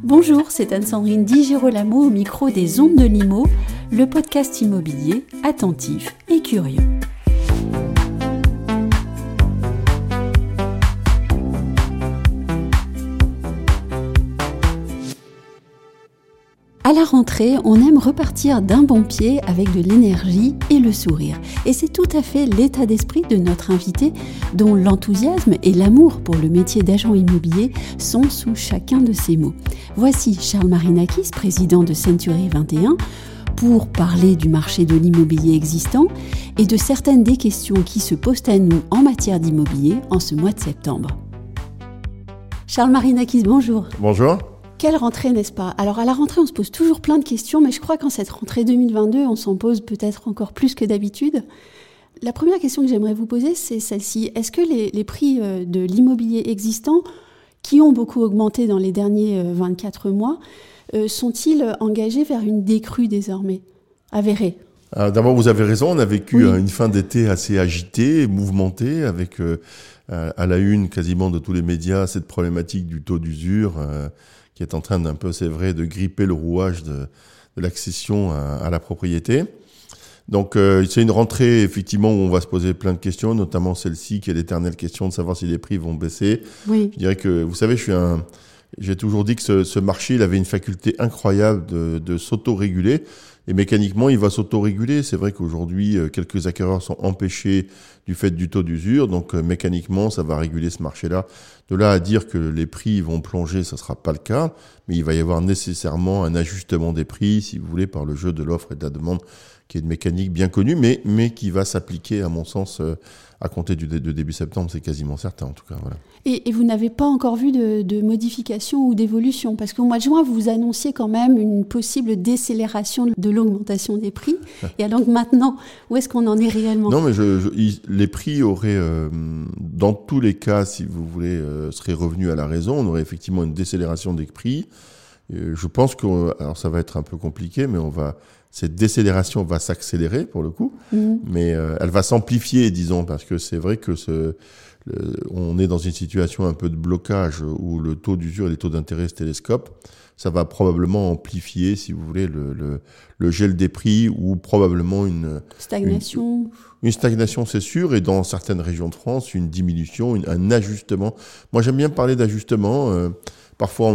Bonjour, c'est Anne-Sandrine Di Girolamo au micro des Ondes de Limo, le podcast immobilier attentif et curieux. À la rentrée, on aime repartir d'un bon pied avec de l'énergie et le sourire. Et c'est tout à fait l'état d'esprit de notre invité, dont l'enthousiasme et l'amour pour le métier d'agent immobilier sont sous chacun de ses mots. Voici Charles Marinakis, président de Century 21, pour parler du marché de l'immobilier existant et de certaines des questions qui se posent à nous en matière d'immobilier en ce mois de septembre. Charles Marinakis, bonjour. Bonjour. Quelle rentrée, n'est-ce pas? Alors à la rentrée, on se pose toujours plein de questions, mais je crois qu'en cette rentrée 2022, on s'en pose peut-être encore plus que d'habitude. La première question que j'aimerais vous poser, c'est celle-ci. Est-ce que les, prix euh, de l'immobilier existant, qui ont beaucoup augmenté dans les derniers 24 euh, mois, euh, sont-ils engagés vers une décrue désormais Avérée? D'abord, vous avez raison, on a vécu une fin d'été assez agitée, mouvementée, avec à la une quasiment de tous les médias cette problématique du taux d'usure qui est en train d'un peu, c'est vrai, de gripper le rouage de, de l'accession à, la propriété. Donc euh, c'est une rentrée effectivement où on va se poser plein de questions, notamment celle-ci qui est l'éternelle question de savoir si les prix vont baisser. Oui. Je dirais que vous savez, je suis un, j'ai toujours dit que ce, marché il avait une faculté incroyable de, de s'auto-réguler. Et mécaniquement, il va s'auto-réguler. C'est vrai qu'aujourd'hui, euh, quelques acquéreurs sont empêchés du fait du taux d'usure. Donc, euh, mécaniquement, ça va réguler ce marché-là. De là à dire que les prix vont plonger, ça sera pas le cas. Mais il va y avoir nécessairement un ajustement des prix, si vous voulez, par le jeu de l'offre et de la demande, qui est une mécanique bien connue, mais, mais qui va s'appliquer, à mon sens, euh, à compter du de début septembre, c'est quasiment certain en tout cas. Voilà. Et, vous n'avez pas encore vu de, de modification ou d'évolution? Parce qu'au mois de juin, vous annonciez quand même une possible décélération de l'augmentation des prix. et alors maintenant, où est-ce qu'on en est réellement? Non, mais je, les prix auraient, euh, dans tous les cas, si vous voulez, euh, seraient revenus à la raison. On aurait effectivement une décélération des prix. Je pense que, alors ça va être un peu compliqué, mais on va cette décélération va s'accélérer pour le coup, mhm. mais euh, elle va s'amplifier, disons, parce que c'est vrai que ce, on est dans une situation un peu de blocage où le taux d'usure et les taux d'intérêt se télescopent. Ça va probablement amplifier, si vous voulez, le, le, le gel des prix ou probablement une stagnation. Une, stagnation, c'est sûr, et dans certaines régions de France, une diminution, un ajustement. Moi, j'aime bien parler d'ajustement. Euh, Parfois,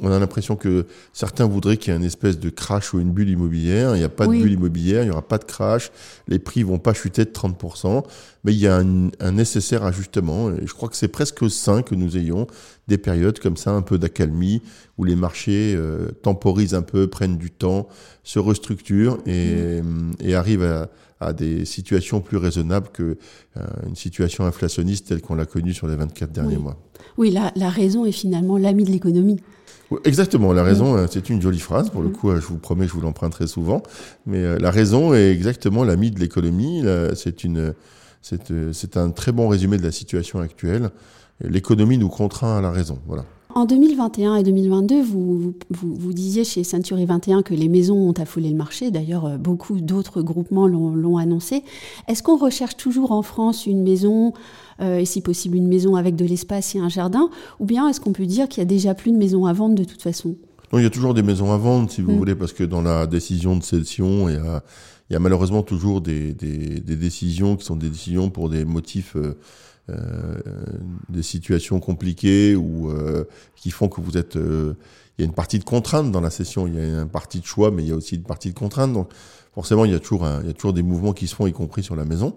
on, a l'impression que certains voudraient qu'il y ait une espèce de crash ou une bulle immobilière. Il n'y a pas de bulle immobilière, il n'y aura pas de crash, les prix vont pas chuter de 30%, mais il y a un, nécessaire ajustement. Et je crois que c'est presque sain que nous ayons des périodes comme ça, un peu d'accalmie, où les marchés euh, temporisent un peu, prennent du temps, se restructurent et, et arrivent à, à des situations plus raisonnables que euh, situation inflationniste telle qu'on l'a connue sur les 24 derniers mois. Oui, la, la raison est finalement l'ami de l'économie. Exactement, la raison, euh, c'est une jolie phrase, pour le coup, euh, je vous promets, je vous l'emprunterai souvent, mais la raison est exactement l'ami de l'économie, c'est une, c'est un très bon résumé de la situation actuelle. L'économie nous contraint à la raison, voilà. En 2021 et 2022, vous, vous, disiez chez Century 21 que les maisons ont affolé le marché. D'ailleurs, euh, beaucoup d'autres groupements l'ont annoncé. Est-ce qu'on recherche toujours en France une maison, euh, et si possible une maison avec de l'espace et un jardin Ou bien est-ce qu'on peut dire qu'il y a déjà plus de maisons à vendre de toute façon? Non, il y a toujours des maisons à vendre, si vous mm. voulez, parce que dans la décision de cession, il y a, il y a malheureusement toujours des, des, des, décisions qui sont des décisions pour des motifs... Euh, des situations compliquées ou euh, qui font que vous êtes euh, il y a une partie de contrainte dans la session, il y a une partie de choix, mais il y a aussi une partie de contrainte. Donc, forcément, il y a toujours, il y a toujours des mouvements qui se font, y compris sur la maison.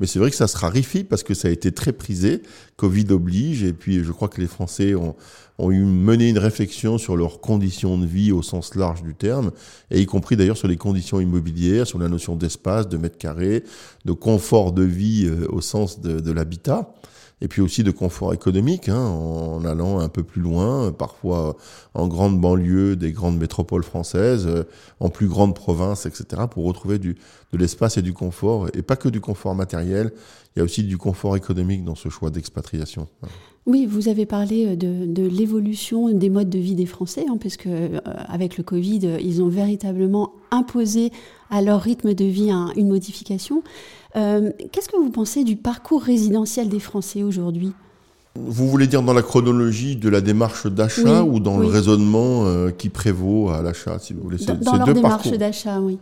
Mais c'est vrai que ça se raréfie parce que ça a été très prisé. Covid oblige. Et puis, je crois que les Français ont, ont eu mené une réflexion sur leurs conditions de vie au sens large du terme, et y compris d'ailleurs sur les conditions immobilières, sur la notion d'espace, de mètre carré, de confort de vie euh, au sens de, de l'habitat et puis aussi de confort économique, hein, en allant un peu plus loin, parfois en grande banlieue des grandes métropoles françaises, euh, en plus grande province, etc., pour retrouver du, de l'espace et du confort, et pas que du confort matériel, il y a aussi du confort économique dans ce choix d'expatriation. Oui, vous avez parlé euh, de, de l'évolution des modes de vie des Français, hein, parce que euh, avec le Covid, ils ont véritablement imposé à leur rythme de vie une modification. Euh, qu'est-ce que vous pensez du parcours résidentiel des Français aujourd'hui? Vous voulez dire dans la chronologie de la démarche d'achat ou dans le raisonnement euh, qui prévaut à l'achat, si vous voulez? Dans, dans leur démarche d'achat, oui.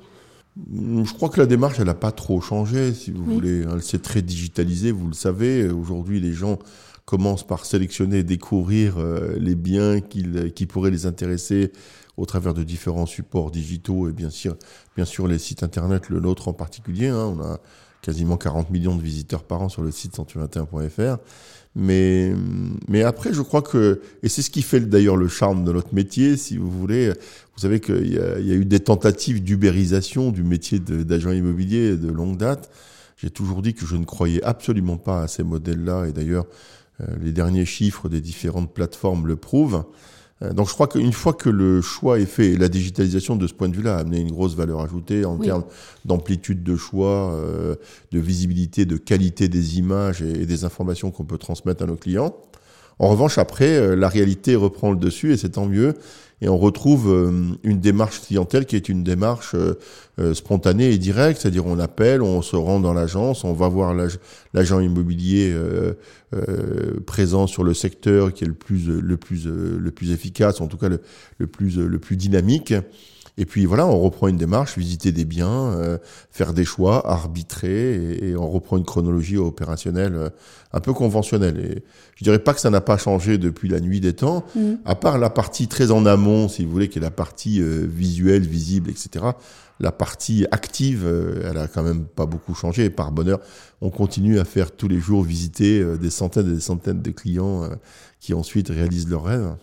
Mm, je crois que la démarche, elle n'a pas trop changé, si vous voulez. Elle s'est très digitalisée, vous le savez. Aujourd'hui, les gens commencent par sélectionner et découvrir euh, les biens qui pourraient les intéresser au travers de différents supports digitaux et bien sûr, bien sûr les sites internet, le nôtre en particulier. Hein. on a quasiment 40 millions de visiteurs par an sur le site 121.fr. Mais, mais après, je crois que, et c'est ce qui fait d'ailleurs le charme de notre métier, si vous voulez, vous savez qu'il y, y a eu des tentatives d'ubérisation du métier d'agent immobilier de longue date. J'ai toujours dit que je ne croyais absolument pas à ces modèles-là, et d'ailleurs, les derniers chiffres des différentes plateformes le prouvent. Euh, donc je crois qu'une fois que le choix est fait, et la digitalisation de ce point de vue-là a amené une grosse valeur ajoutée en termes d'amplitude de choix, euh, de visibilité, de qualité des images et, des informations qu'on peut transmettre à nos clients. En revanche, après, euh, la réalité reprend le dessus et c'est tant mieux et on retrouve euh, une démarche clientèle qui est une démarche euh, spontanée et directe, c'est-à-dire on appelle, on se rend dans l'agence, on va voir l'agent immobilier présent sur le secteur qui est le plus efficace, en tout cas le plus dynamique. Et puis voilà, on reprend une démarche, visiter des biens, euh, faire des choix, arbitrer, et, on reprend une chronologie opérationnelle euh, un peu conventionnelle. Et je dirais pas que ça n'a pas changé depuis la nuit des temps, mm. à part la partie très en amont, si vous voulez, qui est la partie euh, visuelle, visible, etc. La partie active, elle a quand même pas beaucoup changé. Et par bonheur, on continue à faire tous les jours visiter des centaines et des centaines de clients qui ensuite réalisent leurs rêves.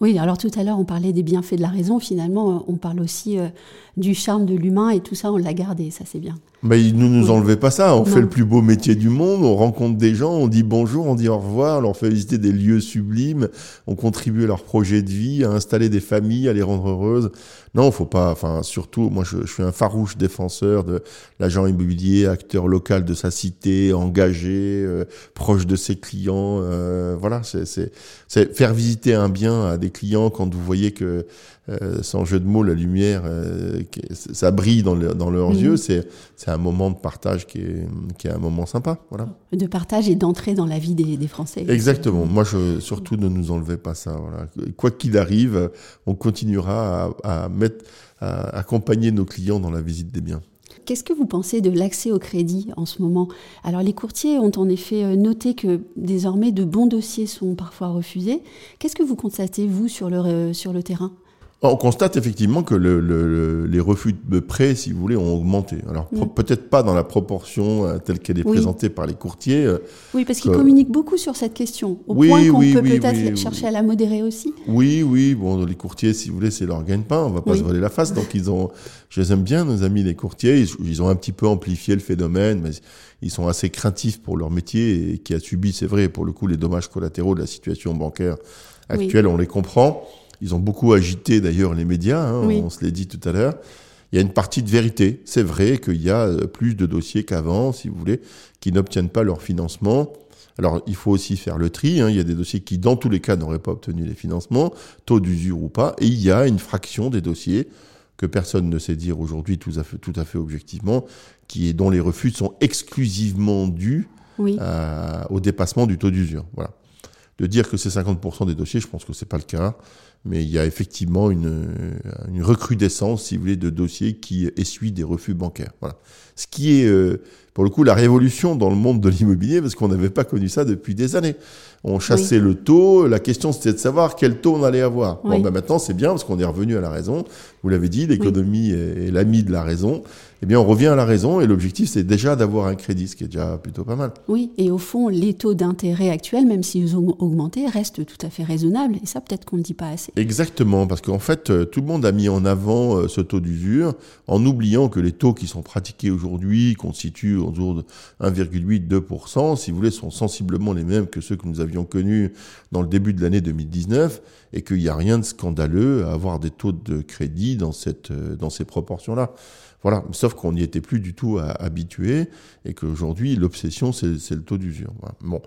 Oui, alors tout à l'heure, on parlait des bienfaits de la raison. Finalement, on parle aussi euh, du charme de l'humain et tout ça, on l'a gardé. Ça, c'est bien. Mais ne nous enlevez pas ça. On fait le plus beau métier du monde. On rencontre des gens, on dit bonjour, on dit au revoir, on leur fait visiter des lieux sublimes. On contribue à leur projet de vie, à installer des familles, à les rendre heureuses. Non, faut pas. Enfin, surtout, moi, je, suis un farouche défenseur de l'agent immobilier, acteur local de sa cité, engagé, euh, proche de ses clients. Euh, voilà, c'est faire visiter un bien à des clients quand vous voyez que euh, sans jeu de mots, la lumière, euh, ça brille dans, dans leurs mhm. yeux. C'est un moment de partage qui est, qui est un moment sympa. Voilà. De partage et d'entrée dans la vie des, des Français. Exactement. Moi, je, surtout, ne nous enlevez pas ça. Voilà. Quoi qu'il arrive, on continuera à, à à accompagner nos clients dans la visite des biens. Qu'est-ce que vous pensez de l'accès au crédit en ce moment? Alors les courtiers ont en effet euh, noté que désormais de bons dossiers sont parfois refusés. Qu'est-ce que vous constatez, vous, sur le, sur le terrain? On constate effectivement que le, les refus de prêts, si vous voulez, ont augmenté. Alors peut-être pas dans la proportion euh, telle qu'elle est présentée par les courtiers. Euh, oui, parce qu'ils communiquent beaucoup sur cette question, au point qu'on peut peut-être chercher à la modérer aussi. Oui, oui. Bon, les courtiers, si vous voulez, c'est leur gagne-pain. On va pas se voler la face. Donc ils ont, je les aime bien, nos amis les courtiers. Ils, ont un petit peu amplifié le phénomène, mais ils sont assez craintifs pour leur métier et qui a subi, c'est vrai, pour le coup, les dommages collatéraux de la situation bancaire actuelle. On les comprend. Ils ont beaucoup agité d'ailleurs les médias, hein, on se l'est dit tout à l'heure. Il y a une partie de vérité. C'est vrai qu'il y a euh, plus de dossiers qu'avant, si vous voulez, qui n'obtiennent pas leur financement. Alors, il faut aussi faire le tri. Hein. Il y a des dossiers qui, dans tous les cas, n'auraient pas obtenu les financements, taux d'usure ou pas. Et il y a une fraction des dossiers que personne ne sait dire aujourd'hui tout à fait, tout à fait objectivement, qui est, dont les refus sont exclusivement dus au dépassement du taux d'usure. Voilà. De dire que c'est 50% des dossiers, je pense que c'est pas le cas mais il y a effectivement une, une, recrudescence, si vous voulez, de dossiers qui essuient des refus bancaires. Voilà. Ce qui est, euh, pour le coup, la révolution dans le monde de l'immobilier, parce qu'on n'avait pas connu ça depuis des années. On chassait le taux, la question c'était de savoir quel taux on allait avoir. Bon, ben maintenant c'est bien, parce qu'on est revenu à la raison. Vous l'avez dit, l'économie est l'ami de la raison eh bien, on revient à la raison et l'objectif, c'est déjà d'avoir un crédit, ce qui est déjà plutôt pas mal. Oui, et au fond, les taux d'intérêt actuels, même s'ils ont augmenté, restent tout à fait raisonnables. Et ça, peut-être qu'on ne dit pas assez. Exactement, parce qu'en fait, euh, tout le monde a mis en avant euh, ce taux d'usure en oubliant que les taux qui sont pratiqués aujourd'hui constituent autour de 1,8-2%, si vous voulez, sont sensiblement les mêmes que ceux que nous avions connus dans le début de l'année 2019 et qu'il n'y a rien de scandaleux à avoir des taux de crédit dans, cette, euh, dans ces proportions-là. Voilà, sauf qu'on n'y était plus du tout habitué et qu'aujourd'hui, l'obsession, c'est le taux d'usure. Bon.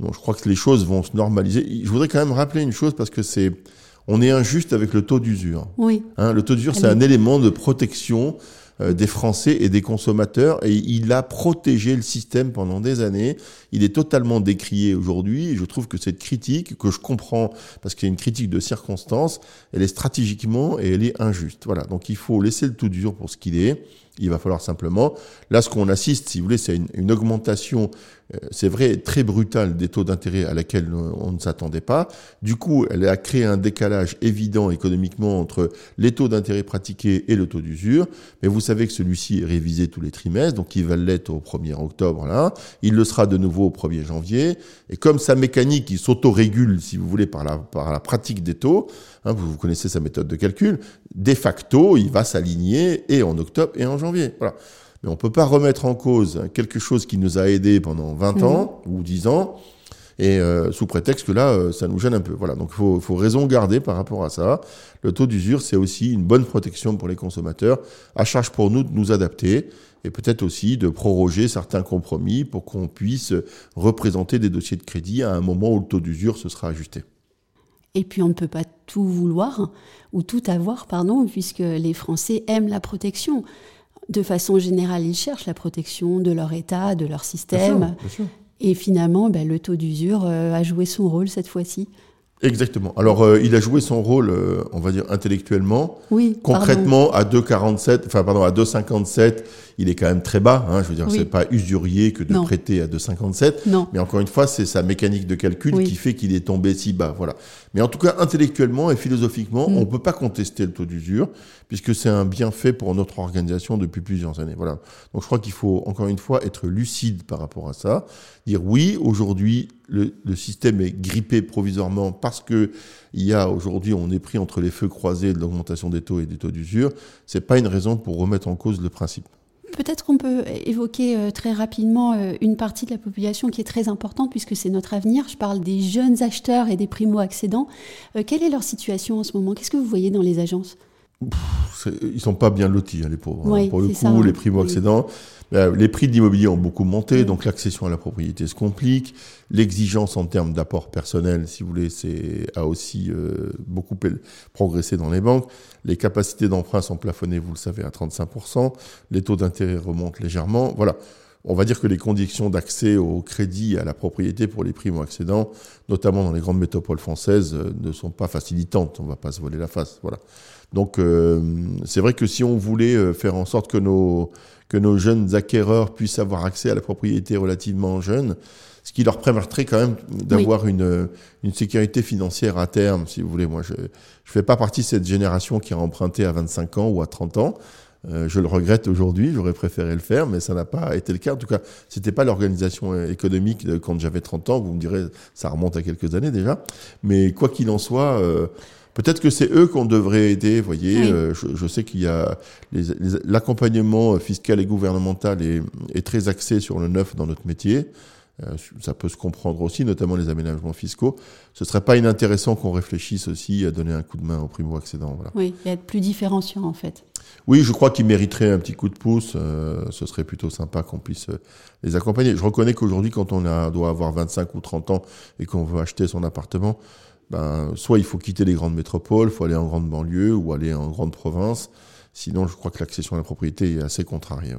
je crois que les choses vont se normaliser. Je voudrais quand même rappeler une chose parce que c'est, on est injuste avec le taux d'usure. Oui. Hein, le taux d'usure, c'est un élément de protection des Français et des consommateurs et il a protégé le système pendant des années. Il est totalement décrié aujourd'hui je trouve que cette critique, que je comprends parce qu'il y a une critique de circonstance, elle est stratégiquement et elle est injuste. Voilà, donc il faut laisser le tout dur pour ce qu'il est. Il va falloir simplement, là ce qu'on assiste, si vous voulez, c'est une, augmentation euh, c'est vrai, très brutale des taux d'intérêt à laquelle on ne s'attendait pas. Du coup, elle a créé un décalage évident économiquement entre les taux d'intérêt pratiqués et le taux d'usure. Mais vous que celui-ci est révisé tous les trimestres, donc il va l'être au 1er octobre là. Il le sera de nouveau au 1er janvier. Et comme sa mécanique, il s'autorégule, si vous voulez, par la, par la pratique des taux, hein, vous, vous connaissez sa méthode de calcul, de facto, il va s'aligner et en octobre et en janvier. Voilà. Mais on ne peut pas remettre en cause quelque chose qui nous a aidés pendant 20 mhm. ans ou 10 ans, et euh, sous prétexte que là, euh, ça nous gêne un peu. Voilà, donc il faut, faut, raison garder par rapport à ça. Le taux d'usure, c'est aussi une bonne protection pour les consommateurs, à charge pour nous de nous adapter, et peut-être aussi de proroger certains compromis pour qu'on puisse représenter des dossiers de crédit à un moment où le taux d'usure se sera ajusté. Et puis on ne peut pas tout vouloir, ou tout avoir, pardon, puisque les Français aiment la protection de façon générale, ils cherchent la protection de leur État, de leur système. Et finalement, ben, le taux d'usure euh, a joué son rôle cette fois-ci. Exactement. Alors, euh, il a joué son rôle, euh, on va dire intellectuellement. Oui. Concrètement, à 2,47, enfin pardon, à 2,57, il est quand même très bas. Hein, je veux dire, c'est pas usurier que de prêter à 2,57. Non. Mais encore une fois, c'est sa mécanique de calcul qui fait qu'il est tombé si bas. Voilà. Mais en tout cas, intellectuellement et philosophiquement, mm. on peut pas contester le taux d'usure puisque c'est un bienfait pour notre organisation depuis plusieurs années. Voilà. Donc, je crois qu'il faut encore une fois être lucide par rapport à ça. Dire oui, aujourd'hui, le, le système est grippé provisoirement parce que il y a aujourd'hui, on est pris entre les feux croisés de l'augmentation des taux et des taux d'usure. C'est pas une raison pour remettre en cause le principe. Peut-être qu'on peut évoquer euh, très rapidement euh, une partie de la population qui est très importante puisque c'est notre avenir. Je parle des jeunes acheteurs et des primo-accédants. Euh, quelle est leur situation en ce moment? Qu'est-ce que vous voyez dans les agences? Ils sont pas bien lotis, hein, les pauvres. Hein. Pour le coup, les primo-accédants. Les prix de l'immobilier ont beaucoup monté, donc l'accession à la propriété se complique. L'exigence en termes d'apport personnel, si vous voulez, c'est a aussi euh, beaucoup progressé dans les banques. Les capacités d'emprunt sont plafonnées, vous le savez, à 35%. Les taux d'intérêt remontent légèrement. Voilà. On va dire que les conditions d'accès au crédit à la propriété pour les primo-accédants, notamment dans les grandes métropoles françaises, euh, ne sont pas facilitantes. On va pas se voler la face. Voilà. Donc, c'est vrai que si on voulait faire en sorte que nos que nos jeunes acquéreurs puissent avoir accès à la propriété relativement jeune, ce qui leur permettrait quand même d'avoir une, une sécurité financière à terme, si vous voulez. Moi, je ne fais pas partie de cette génération qui a emprunté à 25 ans ou à 30 ans. Euh, je le regrette aujourd'hui, j'aurais préféré le faire, mais ça n'a pas été le cas. En tout cas, c'était pas l'organisation économique quand j'avais 30 ans. Vous me direz, ça remonte à quelques années déjà. Mais quoi qu'il en soit, euh, Peut-être que c'est eux qu'on devrait aider. Vous voyez, euh, je, sais qu'il y a l'accompagnement fiscal et gouvernemental est, est, très axé sur le neuf dans notre métier. Euh, ça peut se comprendre aussi, notamment les aménagements fiscaux. Ce serait pas inintéressant qu'on réfléchisse aussi à donner un coup de main aux primo-accédants. Voilà. Oui, et être plus différenciant en fait. Oui, je crois qu'ils mériteraient un petit coup de pouce. Euh, ce serait plutôt sympa qu'on puisse les accompagner. Je reconnais qu'aujourd'hui, quand on a, doit avoir 25 ou 30 ans et qu'on veut acheter son appartement, ben, soit il faut quitter les grandes métropoles, il faut aller en grande banlieue ou aller en grande province. Sinon, je crois que l'accession à la propriété est assez contrariée.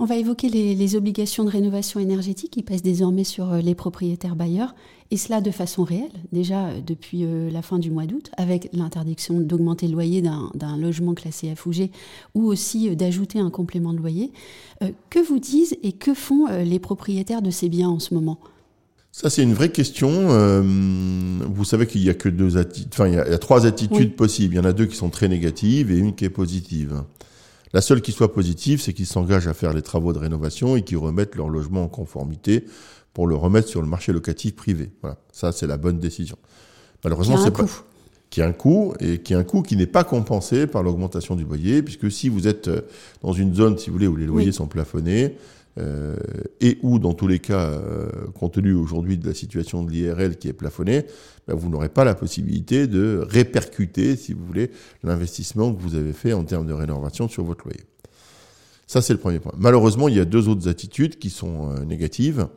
On va évoquer les, obligations de rénovation énergétique qui pèsent désormais sur euh, les propriétaires bailleurs, et cela de façon réelle, déjà euh, depuis euh, la fin du mois d'août, avec l'interdiction d'augmenter le loyer d'un logement classé F ou G, ou aussi d'ajouter un complément de loyer. que vous disent et que font les propriétaires de ces biens en ce moment? Ça, c'est une vraie question. Euh, vous savez qu'il y a que deux attitudes, enfin, il y, a, trois attitudes possibles. Il y en a deux qui sont très négatives et une qui est positive. La seule qui soit positive, c'est qu'ils s'engagent à faire les travaux de rénovation et qu'ils remettent leur logement en conformité pour le remettre sur le marché locatif privé. Voilà. Ça, c'est la bonne décision. Malheureusement, c'est pas qui a un coût et qui a un coût qui n'est pas compensé par l'augmentation du loyer, puisque si vous êtes euh, dans une zone, si vous voulez, où les loyers sont plafonnés, euh, et ou dans tous les cas, euh, compte tenu aujourd'hui de la situation de l'IRL qui est plafonnée, ben, vous n'aurez pas la possibilité de répercuter, si vous voulez, l'investissement que vous avez fait en termes de rénovation sur votre loyer. Ça, c'est le premier point. Malheureusement, il y a deux autres attitudes qui sont euh, négatives.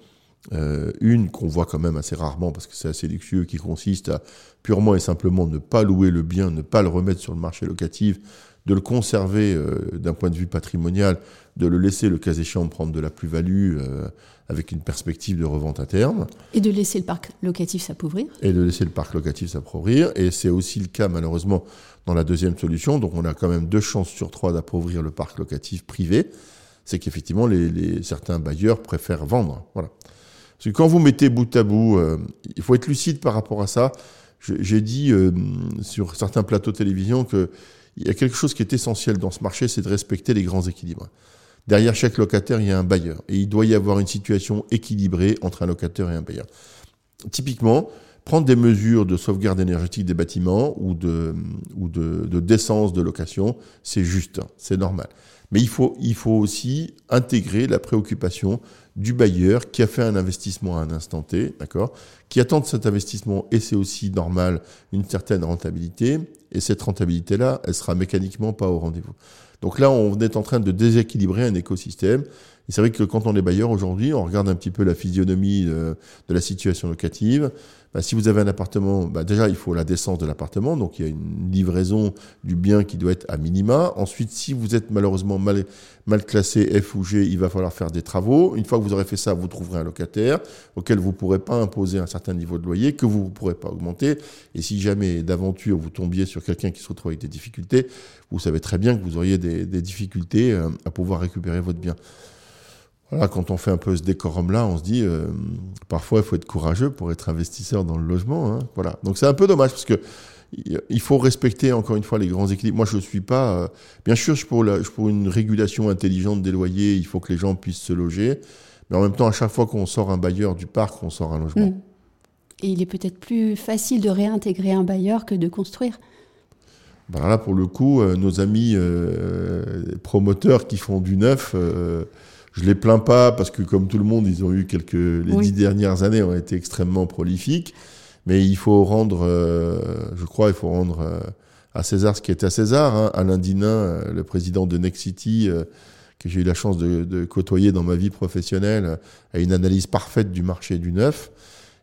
une qu'on voit quand même assez rarement parce que c'est assez luxueux, qui consiste à purement et simplement ne pas louer le bien, ne pas le remettre sur le marché locatif, de le conserver d'un point de vue patrimonial, de le laisser le cas échéant prendre de la plus-value avec une perspective de revente à terme. Et de laisser le parc locatif s'appauvrir. Et de laisser le parc locatif s'appauvrir. Et c'est aussi le cas malheureusement dans la deuxième solution. Donc on a quand même deux chances sur trois d'appauvrir le parc locatif privé. C'est qu'effectivement les, certains bailleurs préfèrent vendre. Voilà. Parce que quand vous mettez bout à bout, euh, il faut être lucide par rapport à ça. J'ai dit euh, sur certains plateaux de télévision qu'il y a quelque chose qui est essentiel dans ce marché, c'est de respecter les grands équilibres. Derrière chaque locataire, il y a un bailleur. Et il doit y avoir une situation équilibrée entre un locataire et un bailleur. Typiquement, prendre des mesures de sauvegarde énergétique des bâtiments ou de, ou de décence de location, c'est juste, hein, c'est normal. Mais il faut, il faut aussi intégrer la préoccupation du bailleur qui a fait un investissement à un instant T, d'accord, qui attend de cet investissement, et c'est aussi normal, une certaine rentabilité, et cette rentabilité-là, elle sera mécaniquement pas au rendez-vous. Donc là, on est en train de déséquilibrer un écosystème c'est vrai que quand on est bailleur aujourd'hui, on regarde un petit peu la physionomie de, la situation locative. Bah, si vous avez un appartement, bah, déjà il faut la décence de l'appartement, donc il y a une livraison du bien qui doit être à minima. Ensuite, si vous êtes malheureusement mal, mal classé F ou G, il va falloir faire des travaux. Une fois que vous aurez fait ça, vous trouverez un locataire auquel vous ne pourrez pas imposer un certain niveau de loyer, que vous ne pourrez pas augmenter. Et si jamais d'aventure vous tombiez sur quelqu'un qui se retrouve avec des difficultés, vous savez très bien que vous auriez des, des difficultés euh, à pouvoir récupérer votre bien. Voilà, quand on fait un peu ce décorum-là, on se dit, euh, parfois, il faut être courageux pour être investisseur dans le logement. Hein. Voilà. Donc c'est un peu dommage parce que il faut respecter encore une fois les grands équilibres. Moi, je ne suis pas. Euh, bien sûr, je pour, la, je pour une régulation intelligente des loyers. Il faut que les gens puissent se loger, mais en même temps, à chaque fois qu'on sort un bailleur du parc, on sort un logement. Mmh. Et il est peut-être plus facile de réintégrer un bailleur que de construire. Ben là, pour le coup, euh, nos amis promoteurs qui font du neuf je les plains pas parce que comme tout le monde, ils ont eu quelques les dix dernières années ont été extrêmement prolifiques. Mais il faut rendre, euh, je crois, il faut rendre euh, à César ce qui est à César. Hein. Alain Dinin, euh, le président de Next City, que j'ai eu la chance de, de, côtoyer dans ma vie professionnelle, a une analyse parfaite du marché du neuf.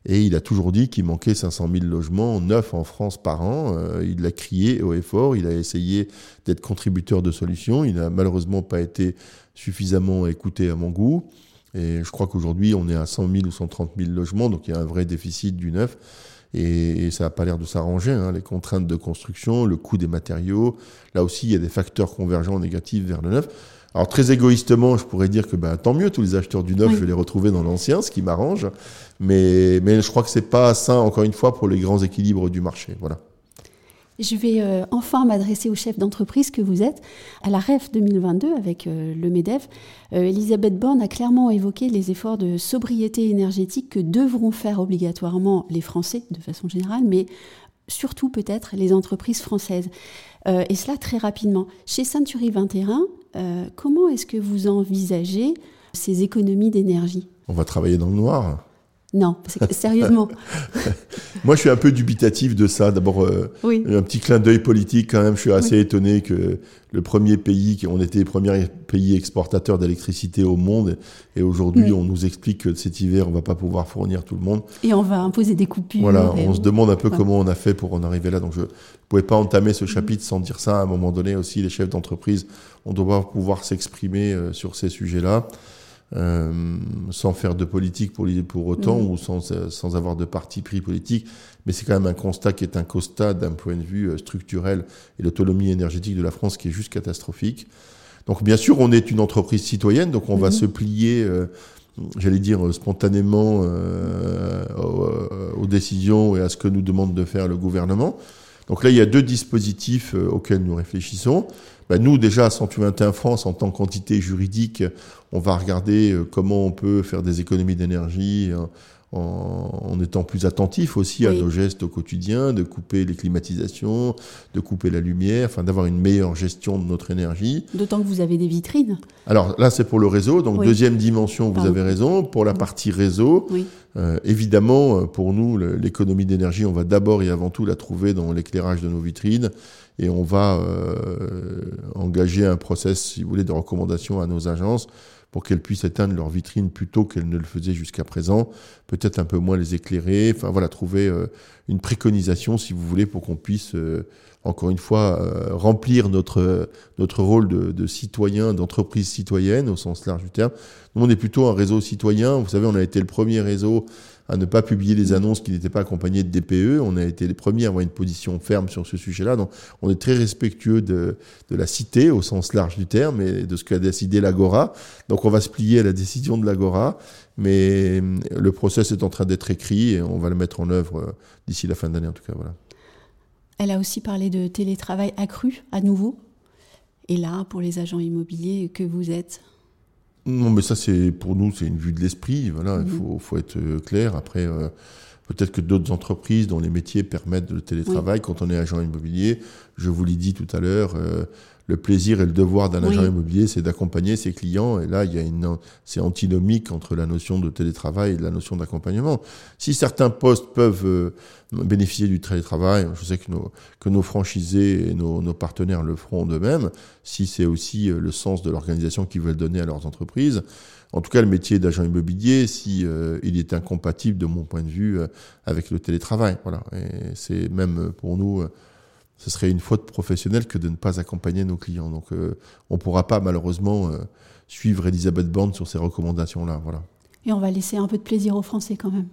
Et il a toujours dit qu'il manquait 500 000 logements neufs en France par an. il l'a crié au effort. Il a essayé d'être contributeur de solutions. Il n'a malheureusement pas été suffisamment écouté à mon goût. Et je crois qu'aujourd'hui, on est à 100 000 ou 130 000 logements, donc il y a un vrai déficit du neuf. Et, ça n'a pas l'air de s'arranger. Hein. Les contraintes de construction, le coût des matériaux, là aussi, il y a des facteurs convergents négatifs vers le neuf. Alors très égoïstement, je pourrais dire que bah, tant mieux, tous les acheteurs du neuf, je vais les retrouver dans l'ancien, ce qui m'arrange. Mais, mais je crois que c'est pas sain, encore une fois, pour les grands équilibres du marché. Voilà. Je vais euh, enfin m'adresser au chef d'entreprise que vous êtes. À la REF 2022, avec euh, le MEDEF, euh, Elisabeth Borne a clairement évoqué les efforts de sobriété énergétique que devront faire obligatoirement les Français, de façon générale, mais surtout peut-être les entreprises françaises. et cela très rapidement. Chez Century 21, comment est-ce que vous envisagez ces économies d'énergie? On va travailler dans le noir. Non, sérieusement. Moi, je suis un peu dubitatif de ça. D'abord, euh, un petit clin d'œil politique quand même. Je suis assez étonné que le premier pays, on était les premiers pays exportateurs d'électricité au monde, et aujourd'hui, on nous explique que cet hiver, on va pas pouvoir fournir tout le monde. Et on va imposer des coupures. Voilà, on se demande un peu comment on a fait pour en arriver là. Donc, je ne pouvais pas entamer ce chapitre sans dire ça. À un moment donné aussi, les chefs d'entreprise, on doit pouvoir s'exprimer euh, sur ces sujets-là. Euh, sans faire de politique pour, pour autant mm. ou sans, sans avoir de parti pris politique. Mais c'est quand même un constat qui est un constat d'un point de vue euh, structurel et l'autonomie énergétique de la France qui est juste catastrophique. Donc bien sûr, on est une entreprise citoyenne, donc on va mm-hmm. se plier, euh, j'allais dire spontanément, euh, aux, aux, décisions et à ce que nous demande de faire le gouvernement. Donc là, il y a deux dispositifs auxquels nous réfléchissons. Ben nous, déjà, à 121 France, en tant qu'entité juridique, on va regarder euh, comment on peut faire des économies d'énergie hein, en, étant plus attentif aussi à nos gestes au quotidien, de couper les climatisations, de couper la lumière, enfin d'avoir une meilleure gestion de notre énergie. D'autant que vous avez des vitrines. Alors là, c'est pour le réseau. Donc deuxième dimension, vous avez raison. Pour la partie réseau, euh, évidemment, euh, pour nous, l'économie d'énergie, on va d'abord et avant tout la trouver dans l'éclairage de nos vitrines et on va euh, engager un process, si vous voulez, de recommandation à nos agences pour qu'elles puissent éteindre leur vitrine plus tôt qu'elles ne le faisaient jusqu'à présent, peut-être un peu moins les éclairer, enfin voilà, trouver une préconisation, si vous voulez, pour qu'on puisse encore une fois, euh, remplir notre, notre rôle de, de citoyen, d'entreprise citoyenne au sens large du terme. Nous, on est plutôt un réseau citoyen. Vous savez, on a été le premier réseau à ne pas publier des annonces qui n'étaient pas accompagnées de DPE. On a été les premiers à avoir une position ferme sur ce sujet-là. Donc, on est très respectueux de, la cité au sens large du terme et de ce qu'a décidé l'Agora. Donc, on va se plier à la décision de l'Agora. Mais le process est en train d'être écrit et on va le mettre en œuvre euh, d'ici la fin d'année, en tout cas. Voilà. Elle a aussi parlé de télétravail accru à nouveau. Et là, pour les agents immobiliers que vous êtes? Non, mais ça, c'est pour nous, c'est une vue de l'esprit. Voilà, il mhm. faut, être euh, clair. Après, euh, peut-être que d'autres entreprises dont les métiers permettent le télétravail, quand on est agent immobilier, je vous l'ai dit tout à l'heure, euh, le plaisir et le devoir d'un agent immobilier, c'est d'accompagner ses clients. Et là, il y a une, c'est antinomique entre la notion de télétravail et la notion d'accompagnement. Si certains postes peuvent euh, bénéficier du télétravail, je sais que nos, que nos franchisés et nos, nos partenaires le feront d'eux-mêmes, si c'est aussi euh, le sens de l'organisation qu'ils veulent donner à leurs entreprises. En tout cas, le métier d'agent immobilier, si euh, il est incompatible de mon point de vue avec le télétravail. Voilà. Et c'est même pour nous ce serait une faute professionnelle que de ne pas accompagner nos clients. Donc, euh, on ne pourra pas malheureusement euh, suivre Elisabeth Borne sur ces recommandations-là. Voilà. Et on va laisser un peu de plaisir aux Français quand même.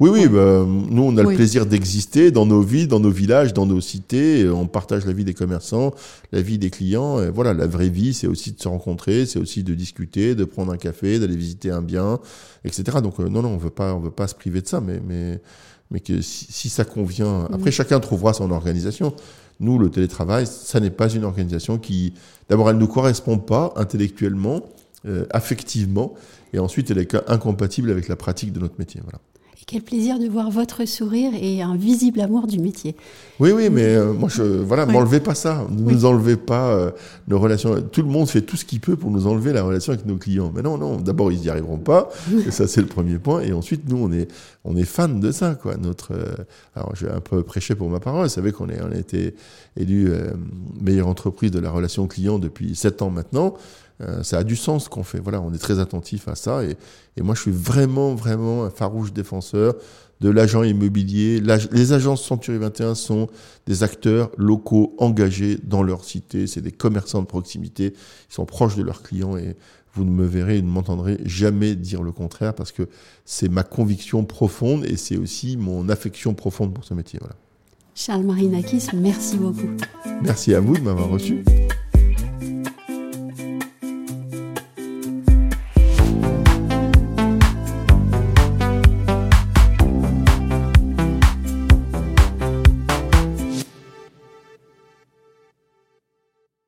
Oui, oui, bah, nous on a le plaisir d'exister dans nos villes, dans nos villages, dans nos cités. On partage la vie des commerçants, la vie des clients. Et voilà, la vraie vie, c'est aussi de se rencontrer, c'est aussi de discuter, de prendre un café, d'aller visiter un bien, etc. Donc euh, non, non, on veut pas, on veut pas se priver de ça, mais mais mais que si, ça convient, après chacun trouvera son organisation. Nous, le télétravail, ça n'est pas une organisation qui, d'abord, elle ne nous correspond pas intellectuellement, euh, affectivement, et ensuite, elle est incompatible avec la pratique de notre métier. Voilà. Et quel plaisir de voir votre sourire et un visible amour du métier. Oui, oui, mais euh, moi, je, voilà, m'enlevez pas ça. Ne nous enlevez pas euh, nos relations. Tout le monde fait tout ce qu'il peut pour nous enlever la relation avec nos clients. Mais non, non. D'abord, ils n'y arriveront pas. et ça, c'est le premier point. Et ensuite, nous, on est, on est fan de ça, quoi. Notre, euh, alors, je vais un peu prêcher pour ma parole. Vous savez qu'on est, on a été élu meilleure entreprise de la relation client depuis sept ans maintenant. Euh, ça a du sens ce qu'on fait. Voilà, on est très attentif à ça. Et, moi, je suis vraiment, vraiment un farouche défenseur de l'agent immobilier. Les agences Century 21 sont des acteurs locaux engagés dans leur cité. C'est des commerçants de proximité. Ils sont proches de leurs clients et vous ne me verrez et ne m'entendrez jamais dire le contraire parce que c'est ma conviction profonde et c'est aussi mon affection profonde pour ce métier. Voilà. Charles Marinakis, merci beaucoup. Merci à vous de m'avoir reçu.